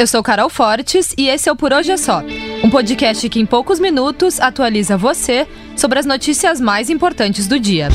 Eu sou Carol Fortes e esse é o Por Hoje é Só, um podcast que em poucos minutos atualiza você sobre as notícias mais importantes do dia.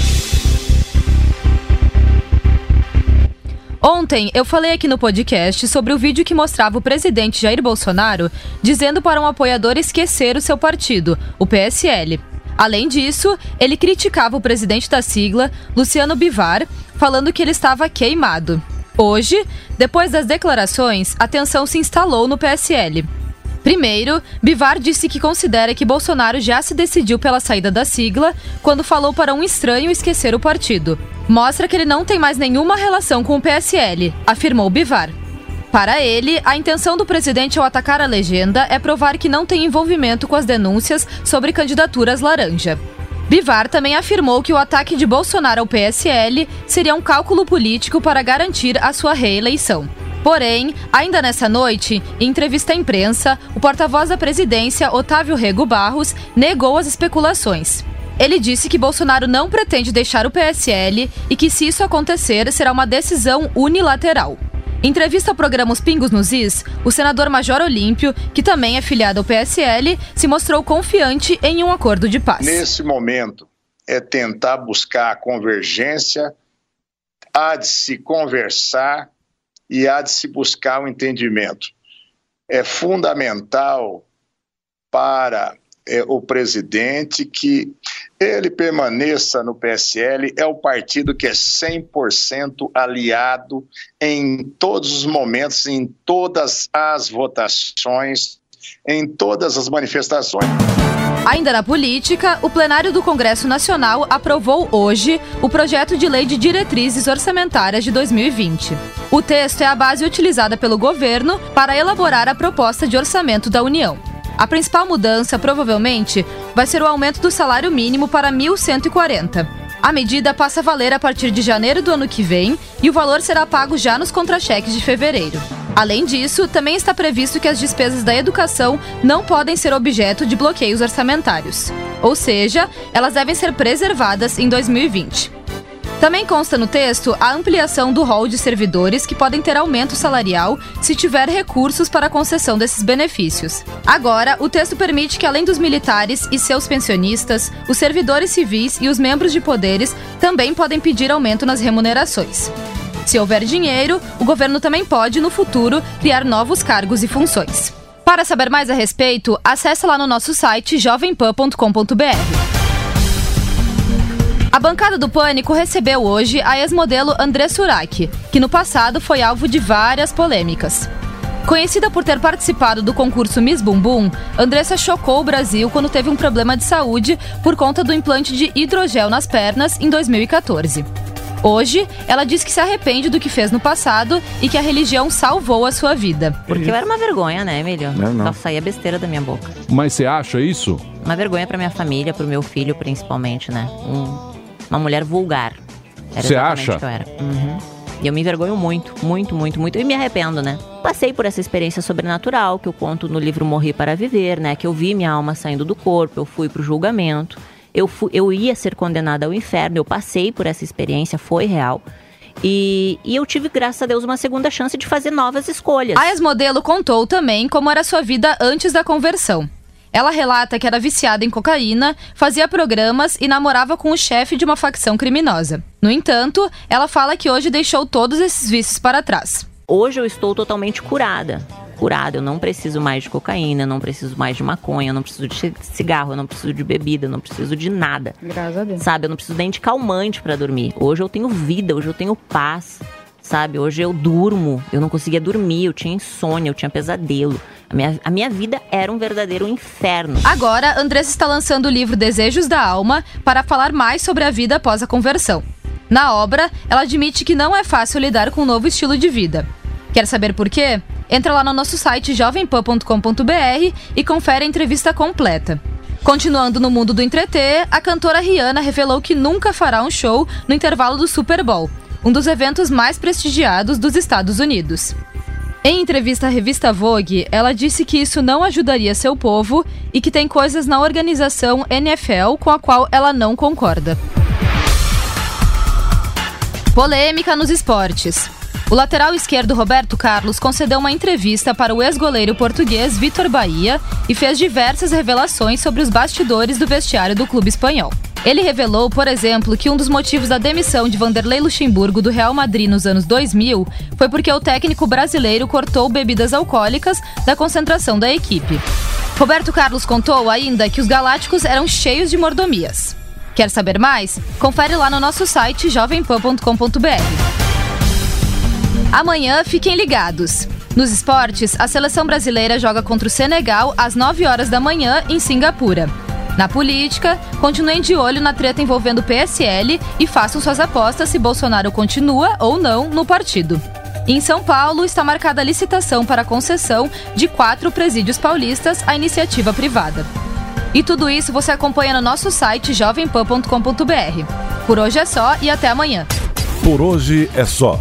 Ontem eu falei aqui no podcast sobre o vídeo que mostrava o presidente Jair Bolsonaro dizendo para um apoiador esquecer o seu partido, o PSL. Além disso, ele criticava o presidente da sigla, Luciano Bivar, falando que ele estava queimado. Hoje, depois das declarações, a tensão se instalou no PSL. Primeiro, Bivar disse que considera que Bolsonaro já se decidiu pela saída da sigla quando falou para um estranho esquecer o partido. Mostra que ele não tem mais nenhuma relação com o PSL, afirmou Bivar. Para ele, a intenção do presidente ao atacar a legenda é provar que não tem envolvimento com as denúncias sobre candidaturas laranja. Bivar também afirmou que o ataque de Bolsonaro ao PSL seria um cálculo político para garantir a sua reeleição. Porém, ainda nessa noite, em entrevista à imprensa, o porta-voz da presidência, Otávio Rego Barros, negou as especulações. Ele disse que Bolsonaro não pretende deixar o PSL e que, se isso acontecer, será uma decisão unilateral. Em entrevista ao programa Os Pingos nos Is, o senador Major Olímpio, que também é filiado ao PSL, se mostrou confiante em um acordo de paz. Nesse momento, é tentar buscar a convergência, há de se conversar e há de se buscar o um entendimento. É fundamental para é, o presidente que ele permaneça no PSL, é o partido que é 100% aliado em todos os momentos, em todas as votações, em todas as manifestações. Ainda na política, o plenário do Congresso Nacional aprovou hoje o projeto de lei de diretrizes orçamentárias de 2020. O texto é a base utilizada pelo governo para elaborar a proposta de orçamento da União. A principal mudança, provavelmente, vai ser o aumento do salário mínimo para 1.140. A medida passa a valer a partir de janeiro do ano que vem e o valor será pago já nos contra-cheques de fevereiro. Além disso, também está previsto que as despesas da educação não podem ser objeto de bloqueios orçamentários. Ou seja, elas devem ser preservadas em 2020. Também consta no texto a ampliação do rol de servidores que podem ter aumento salarial se tiver recursos para a concessão desses benefícios. Agora, o texto permite que, além dos militares e seus pensionistas, os servidores civis e os membros de poderes também podem pedir aumento nas remunerações. Se houver dinheiro, o governo também pode, no futuro, criar novos cargos e funções. Para saber mais a respeito, acesse lá no nosso site jovempan.com.br. A bancada do Pânico recebeu hoje a ex-modelo André Surak, que no passado foi alvo de várias polêmicas. Conhecida por ter participado do concurso Miss Bumbum, Andressa chocou o Brasil quando teve um problema de saúde por conta do implante de hidrogel nas pernas em 2014. Hoje, ela diz que se arrepende do que fez no passado e que a religião salvou a sua vida. Porque eu era uma vergonha, né, Emílio? Não, não. Só saía besteira da minha boca. Mas você acha isso? Uma vergonha para minha família, para o meu filho, principalmente, né? Um uma mulher vulgar. Você acha? Que eu era. Uhum. E eu me envergonho muito, muito, muito, muito. E me arrependo, né? Passei por essa experiência sobrenatural que eu conto no livro Morri para Viver, né? Que eu vi minha alma saindo do corpo, eu fui pro julgamento. Eu, fui, eu ia ser condenada ao inferno, eu passei por essa experiência, foi real. E, e, eu tive, graças a Deus, uma segunda chance de fazer novas escolhas. A ex-modelo contou também como era sua vida antes da conversão. Ela relata que era viciada em cocaína, fazia programas e namorava com o chefe de uma facção criminosa. No entanto, ela fala que hoje deixou todos esses vícios para trás. Hoje eu estou totalmente curada. Curada, eu não preciso mais de cocaína, eu não preciso mais de maconha, eu não preciso de cigarro, eu não preciso de bebida, eu não preciso de nada. Graças a Deus. Sabe, eu não preciso nem de calmante para dormir. Hoje eu tenho vida, hoje eu tenho paz sabe? Hoje eu durmo, eu não conseguia dormir, eu tinha insônia, eu tinha pesadelo. A minha, a minha vida era um verdadeiro inferno. Agora, Andressa está lançando o livro Desejos da Alma para falar mais sobre a vida após a conversão. Na obra, ela admite que não é fácil lidar com um novo estilo de vida. Quer saber por quê? Entra lá no nosso site jovempan.com.br e confere a entrevista completa. Continuando no mundo do entreter, a cantora Rihanna revelou que nunca fará um show no intervalo do Super Bowl, um dos eventos mais prestigiados dos Estados Unidos. Em entrevista à revista Vogue, ela disse que isso não ajudaria seu povo e que tem coisas na organização NFL com a qual ela não concorda. Polêmica nos esportes. O lateral esquerdo Roberto Carlos concedeu uma entrevista para o ex-goleiro português Vitor Bahia e fez diversas revelações sobre os bastidores do vestiário do clube espanhol. Ele revelou, por exemplo, que um dos motivos da demissão de Vanderlei Luxemburgo do Real Madrid nos anos 2000 foi porque o técnico brasileiro cortou bebidas alcoólicas da concentração da equipe. Roberto Carlos contou ainda que os galácticos eram cheios de mordomias. Quer saber mais? Confere lá no nosso site jovempan.com.br. Amanhã fiquem ligados. Nos esportes, a seleção brasileira joga contra o Senegal às 9 horas da manhã em Singapura. Na política, continuem de olho na treta envolvendo o PSL e façam suas apostas se Bolsonaro continua ou não no partido. Em São Paulo, está marcada a licitação para a concessão de quatro presídios paulistas à iniciativa privada. E tudo isso você acompanha no nosso site jovempan.com.br. Por hoje é só e até amanhã. Por hoje é só.